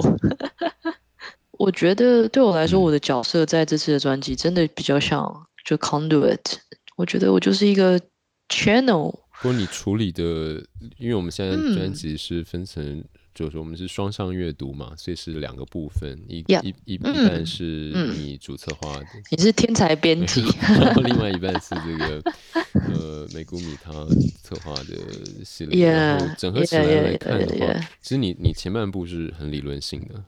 我觉得对我来说，我的角色在这次的专辑真的比较像就 conduit。我觉得我就是一个 channel。不过你处理的，因为我们现在专辑是分成。嗯就是我们是双向阅读嘛，所以是两个部分，一一一一半是你主策划的，你是天才编辑，然后另外一半是这个 呃美谷米他策划的系列，yeah, 然后整合起来来看的话.其实你你前半部是很理论性的，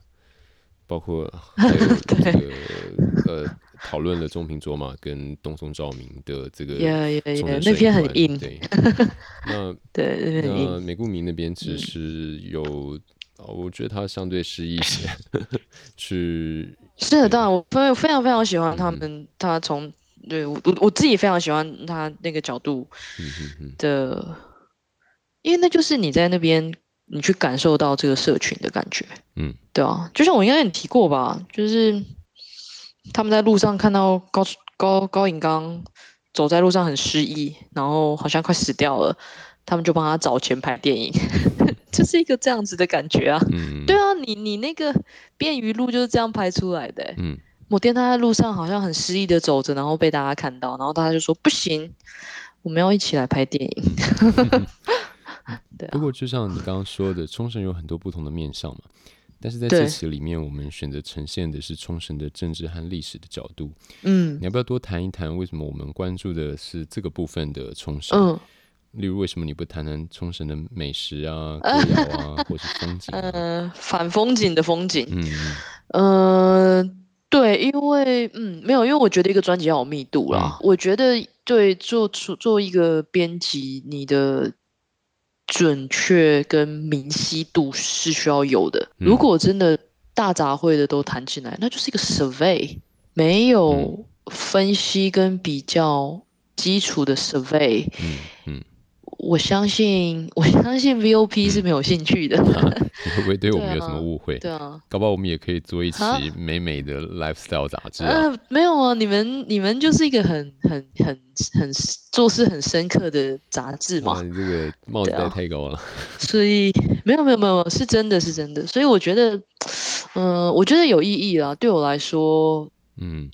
包括还有 这个呃。讨论了中平卓马跟东松照明的这个，那篇很硬。对，那对那美顾明那边其实有，我觉得他相对适宜一些去。是的，当然我非非常非常喜欢他们，他从对我我自己非常喜欢他那个角度的，因为那就是你在那边你去感受到这个社群的感觉，嗯，对啊，就像我应该也提过吧，就是。他们在路上看到高高高颖刚走在路上很失意，然后好像快死掉了，他们就帮他找钱拍电影，就是一个这样子的感觉啊。嗯、对啊，你你那个便于路就是这样拍出来的、欸。嗯，某天他在路上好像很失意的走着，然后被大家看到，然后大家就说不行，我们要一起来拍电影。对啊。不过就像你刚刚说的，冲绳有很多不同的面相嘛。但是在这期里面，我们选择呈现的是冲绳的政治和历史的角度。嗯，你要不要多谈一谈为什么我们关注的是这个部分的冲绳？嗯，例如为什么你不谈谈冲绳的美食啊、歌谣啊，或是风景、啊？呃，反风景的风景。嗯呃，对，因为嗯没有，因为我觉得一个专辑要有密度啦。嗯、我觉得对做出做一个编辑，你的。准确跟明晰度是需要有的。如果真的大杂烩的都谈进来，那就是一个 survey，没有分析跟比较基础的 survey。嗯嗯我相信，我相信 VOP 是没有兴趣的。会不会对我们有什么误会？对啊，搞不好我们也可以做一期美美的 lifestyle 杂志啊，啊。没有啊，你们你们就是一个很很很很做事很深刻的杂志嘛。你这个帽子戴太高了。所以没有没有没有，是真的是真的。所以我觉得，嗯、呃，我觉得有意义啦。对我来说，嗯。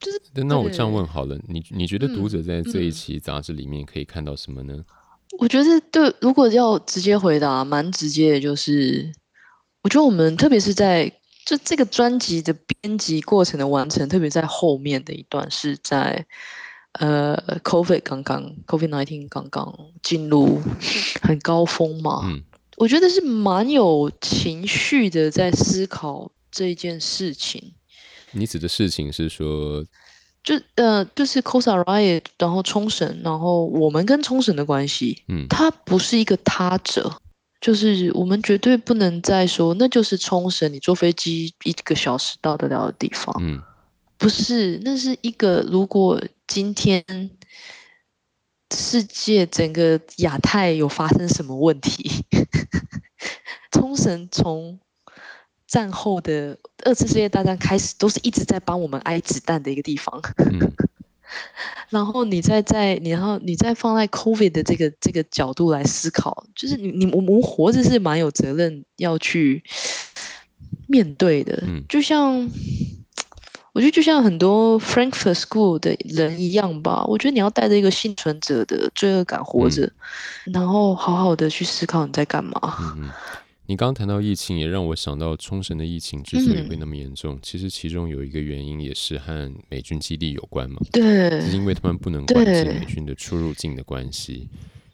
就是。那我这样问好了，你你觉得读者在这一期杂志里面可以看到什么呢？嗯嗯、我觉得对，如果要直接回答，蛮直接的，就是我觉得我们特别是在就这个专辑的编辑过程的完成，特别在后面的一段是在。呃，COVID 刚刚，COVID nineteen 刚刚进入 很高峰嘛，嗯，我觉得是蛮有情绪的，在思考这一件事情。你指的事情是说，就呃，就是 Kosa Riot，然后冲绳，然后我们跟冲绳的关系，嗯，它不是一个他者，就是我们绝对不能再说，那就是冲绳，你坐飞机一个小时到得了的地方，嗯。不是，那是一个。如果今天世界整个亚太有发生什么问题，冲绳从战后的二次世界大战开始，都是一直在帮我们挨子弹的一个地方。嗯、然后你再在，然后你再放在 COVID 的这个这个角度来思考，就是你你我们活着是蛮有责任要去面对的，嗯、就像。我觉得就像很多 Frankfurt School 的人一样吧，我觉得你要带着一个幸存者的罪恶感活着，嗯、然后好好的去思考你在干嘛。你刚刚谈到疫情，也让我想到冲绳的疫情之所以会那么严重，嗯、其实其中有一个原因也是和美军基地有关嘛。对，是因为他们不能管制美军的出入境的关系。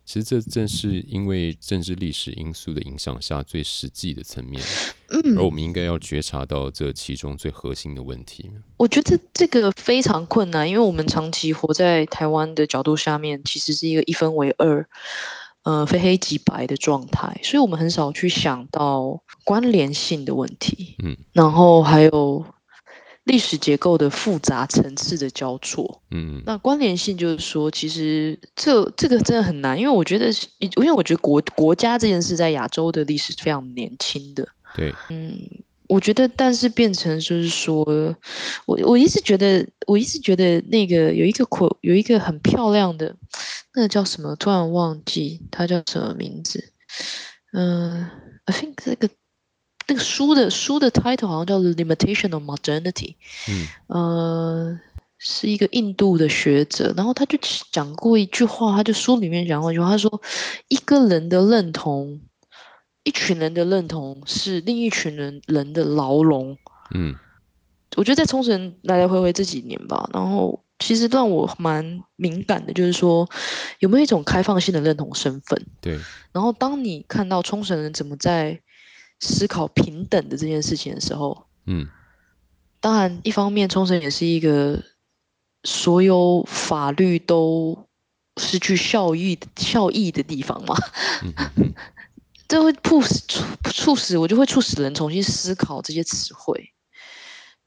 其实这正是因为政治历史因素的影响下最实际的层面，嗯，而我们应该要觉察到这其中最核心的问题。我觉得这个非常困难，因为我们长期活在台湾的角度下面，其实是一个一分为二，呃，非黑即白的状态，所以我们很少去想到关联性的问题，嗯，然后还有。历史结构的复杂层次的交错，嗯，那关联性就是说，其实这这个真的很难，因为我觉得，因为我觉得国国家这件事在亚洲的历史非常年轻的，对，嗯，我觉得，但是变成就是说，我我一直觉得，我一直觉得那个有一个口有一个很漂亮的，那个叫什么？突然忘记它叫什么名字，嗯、呃，I think 这个。那个书的书的 title 好像叫《The Limitation of Modernity》，嗯，呃，是一个印度的学者，然后他就讲过一句话，他就书里面讲过一句话，他说一个人的认同，一群人的认同是另一群人人的牢笼，嗯，我觉得在冲绳来来回回这几年吧，然后其实让我蛮敏感的，就是说有没有一种开放性的认同身份，对，然后当你看到冲绳人怎么在思考平等的这件事情的时候，嗯，当然，一方面冲绳也是一个所有法律都失去效益效益的地方嘛，这会促使促使我就会促使人重新思考这些词汇，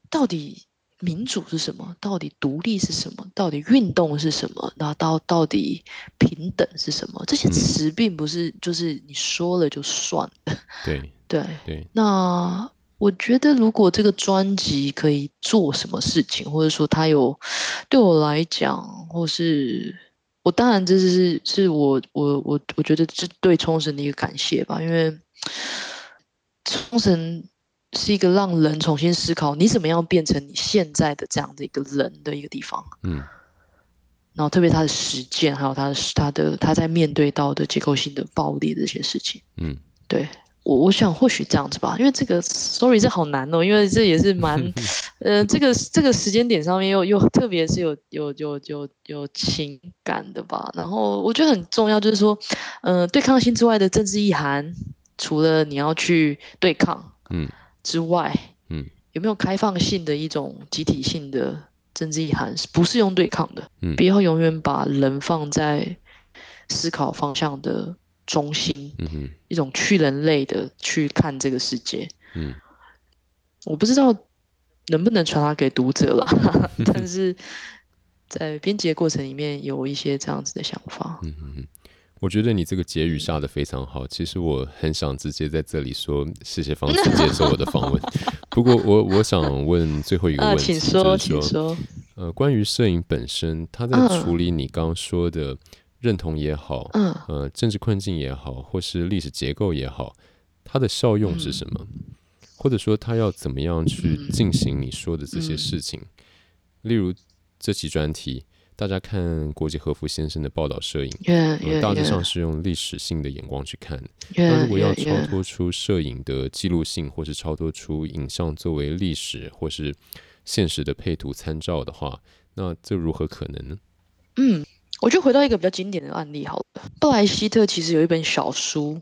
到底民主是什么？到底独立是什么？到底运动是什么？那到到底平等是什么？这些词并不是就是你说了就算了，对。对对，那我觉得如果这个专辑可以做什么事情，或者说它有对我来讲，或是我当然这是是我我我我觉得这对冲绳的一个感谢吧，因为冲绳是一个让人重新思考你怎么样变成你现在的这样的一个人的一个地方。嗯，然后特别他的实践，还有他的他的他在面对到的结构性的暴力的这些事情。嗯，对。我我想或许这样子吧，因为这个 sorry 这好难哦，因为这也是蛮，呃，这个这个时间点上面又又特别是有有有有有情感的吧。然后我觉得很重要，就是说，呃，对抗性之外的政治意涵，除了你要去对抗，嗯，之外，嗯，有没有开放性的一种集体性的政治意涵，不是用对抗的，嗯，不要永远把人放在思考方向的。中心，嗯哼，一种去人类的去看这个世界，嗯，我不知道能不能传达给读者了，但是在编辑的过程里面有一些这样子的想法，嗯哼，我觉得你这个结语下的非常好。其实我很想直接在这里说谢谢方慈接受我的访问，不过我我想问最后一个问题，请说，请说，呃，关于摄影本身，他在处理你刚刚说的。认同也好，嗯，呃，政治困境也好，或是历史结构也好，它的效用是什么？嗯、或者说，它要怎么样去进行你说的这些事情？嗯、例如，这期专题，大家看国际和服先生的报道摄影，yeah, yeah, 呃、大致上是用历史性的眼光去看。那如果要超脱出摄影的记录性，或是超脱出影像作为历史或是现实的配图参照的话，那这如何可能呢？嗯，我就回到一个比较经典的案例好了。布莱希特其实有一本小书，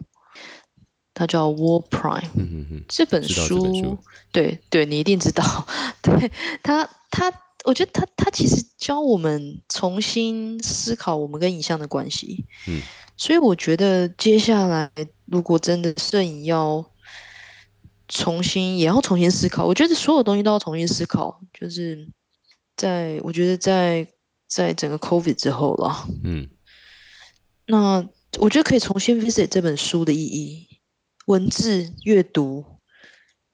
它叫《War Prime》。嗯嗯嗯，这本书，对对，你一定知道。对他，他，我觉得他他其实教我们重新思考我们跟影像的关系。嗯，所以我觉得接下来如果真的摄影要重新，也要重新思考。我觉得所有东西都要重新思考，就是在我觉得在。在整个 COVID 之后了，嗯，那我觉得可以重新 visit 这本书的意义，文字阅读，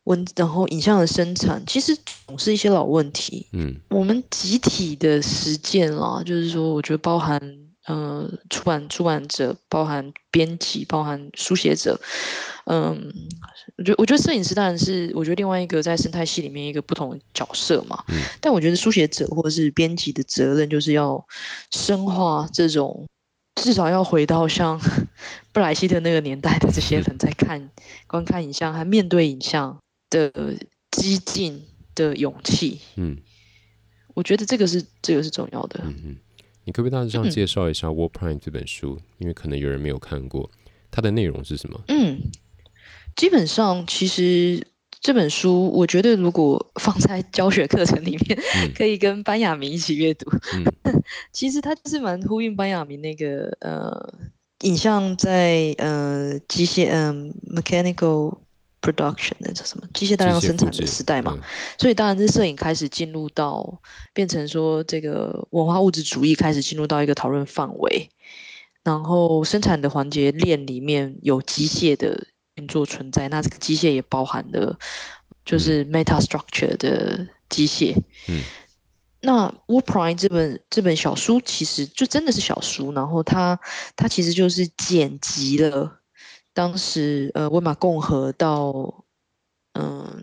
文然后影像的生产，其实总是一些老问题，嗯，我们集体的实践啦，就是说，我觉得包含呃出版出版者，包含编辑，包含书写者，嗯。我觉得，我觉得摄影师当然是我觉得另外一个在生态系里面一个不同的角色嘛。嗯。但我觉得书写者或者是编辑的责任就是要深化这种，至少要回到像 布莱希特那个年代的这些人在看、观看影像和面对影像的激进的勇气。嗯。我觉得这个是这个是重要的。嗯嗯。你可不可以大致上介绍一下《War Prime》这本书？嗯。因为可能有人没有看过，它的内容是什么？嗯。基本上，其实这本书，我觉得如果放在教学课程里面，嗯、可以跟班雅明一起阅读。嗯、其实它就是蛮呼应班雅明那个呃，影像在呃机械嗯、呃、mechanical production 那叫什么机械大量生产的时代嘛，所以当然是摄影开始进入到变成说这个文化物质主义开始进入到一个讨论范围，然后生产的环节链里面有机械的。运作存在，那这个机械也包含了就是 meta structure 的机械。嗯，那 War Prime 这本这本小书其实就真的是小书，然后它它其实就是剪辑了当时呃魏玛共和到嗯、呃、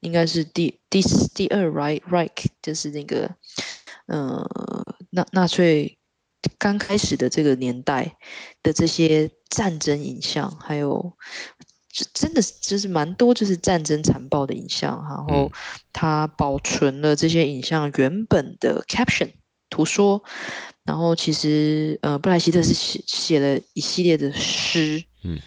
应该是第第第二 Reich Reich 就是那个呃纳纳粹刚开始的这个年代的这些战争影像，还有。真的是就是蛮多，就是战争残暴的影像，然后他保存了这些影像原本的 caption 图说，然后其实呃布莱希特是写写了一系列的诗，嗯，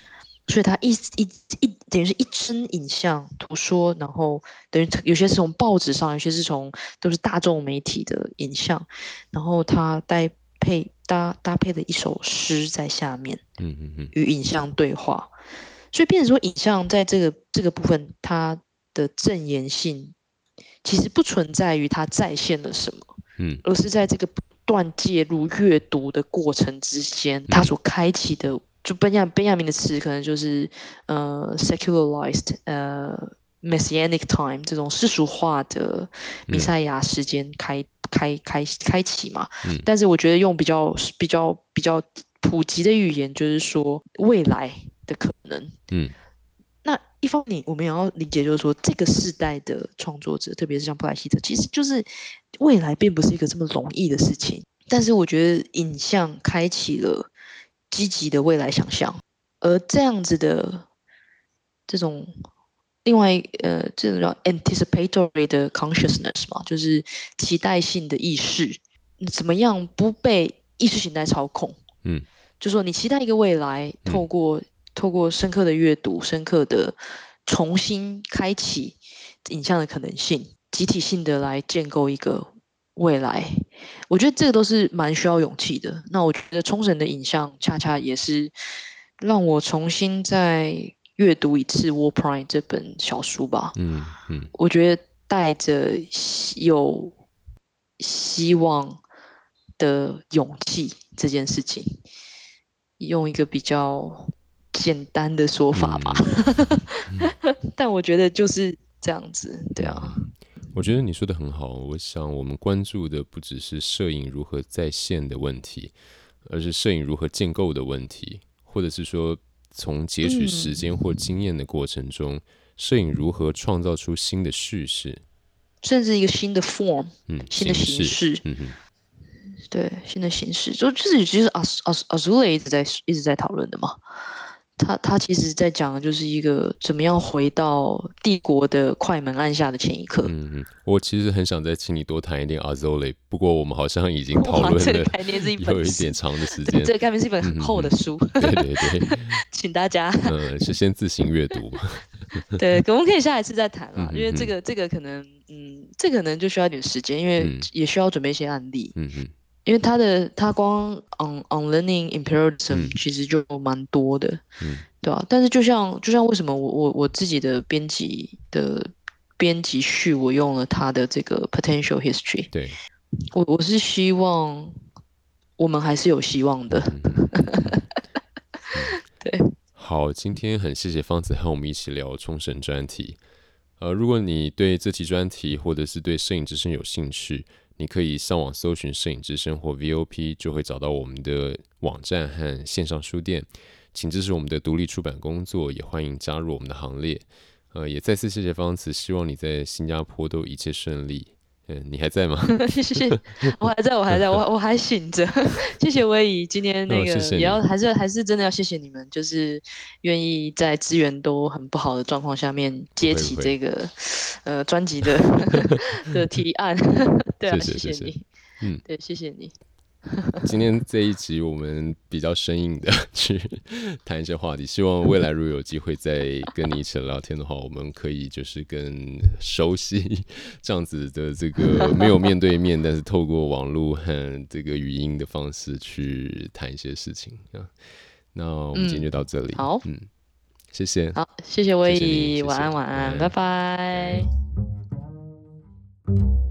所以他一一一等于是一帧影像图说，然后等于有些是从报纸上，有些是从都是大众媒体的影像，然后他搭配搭搭配的一首诗在下面，嗯嗯嗯，与影像对话。所以，变成说，影像在这个这个部分，它的证言性其实不存在于它再现了什么，嗯，而是在这个不断介入阅读的过程之间，它所开启的，就本雅本雅明的词，可能就是呃，secularized，呃，messianic time 这种世俗化的弥赛亚时间开开开开启嘛，嗯，但是我觉得用比较比较比较普及的语言，就是说未来。的可能，嗯，那一方面我们也要理解，就是说这个世代的创作者，特别是像布莱希特，其实就是未来并不是一个这么容易的事情。但是我觉得影像开启了积极的未来想象，而这样子的这种另外呃，这种叫 anticipatory 的 consciousness 嘛，就是期待性的意识，怎么样不被意识形态操控？嗯，就说你期待一个未来，透过透过深刻的阅读，深刻的重新开启影像的可能性，集体性的来建构一个未来，我觉得这个都是蛮需要勇气的。那我觉得冲绳的影像恰恰也是让我重新再阅读一次《War Prime》这本小书吧。嗯嗯，我觉得带着有希望的勇气这件事情，用一个比较。简单的说法吧，嗯嗯、但我觉得就是这样子，对啊。我觉得你说的很好。我想我们关注的不只是摄影如何在线的问题，而是摄影如何建构的问题，或者是说从截取时间或经验的过程中，摄、嗯、影如何创造出新的叙事。甚至一个新的 form，嗯，新的形式，嗯哼，对，新的形式，就就是其实阿阿阿苏雷一直在一直在讨论的嘛。他他其实在讲的就是一个怎么样回到帝国的快门按下的前一刻。嗯嗯，我其实很想再请你多谈一点阿苏雷，不过我们好像已经讨论了这个概念是一 本有一点长的时 间。这个概念是一本很厚的书。嗯、对对对，请大家呃是先自行阅读。对，我们可以下一次再谈了，嗯、因为这个这个可能嗯，这个可能就需要一点时间，因为也需要准备一些案例。嗯嗯。因为他的他光 on on learning imperialism 其实就蛮多的，嗯，对吧、啊？但是就像就像为什么我我我自己的编辑的编辑序我用了他的这个 potential history，对，我我是希望我们还是有希望的，嗯、对。好，今天很谢谢方子和我们一起聊冲绳专题。呃，如果你对这期专题或者是对摄影之声有兴趣，你可以上网搜寻“摄影之声”或 VOP，就会找到我们的网站和线上书店。请支持我们的独立出版工作，也欢迎加入我们的行列。呃，也再次谢谢方子，希望你在新加坡都一切顺利。嗯，你还在吗？谢谢，我还在，我还在，我我还醒着。谢谢威仪，今天那个、也要还是还是真的要谢谢你们，就是愿意在资源都很不好的状况下面接起这个呃专辑的 的提案。对啊，谢谢，谢谢你。嗯，对，谢谢你。今天这一集我们比较生硬的去谈一些话题，希望未来如果有机会再跟你一起聊天的话，我们可以就是更熟悉这样子的这个没有面对面，但是透过网络和这个语音的方式去谈一些事情啊。那我们今天就到这里，嗯、好，嗯，谢谢，好，谢谢威仪，晚安，晚安，拜拜。拜拜。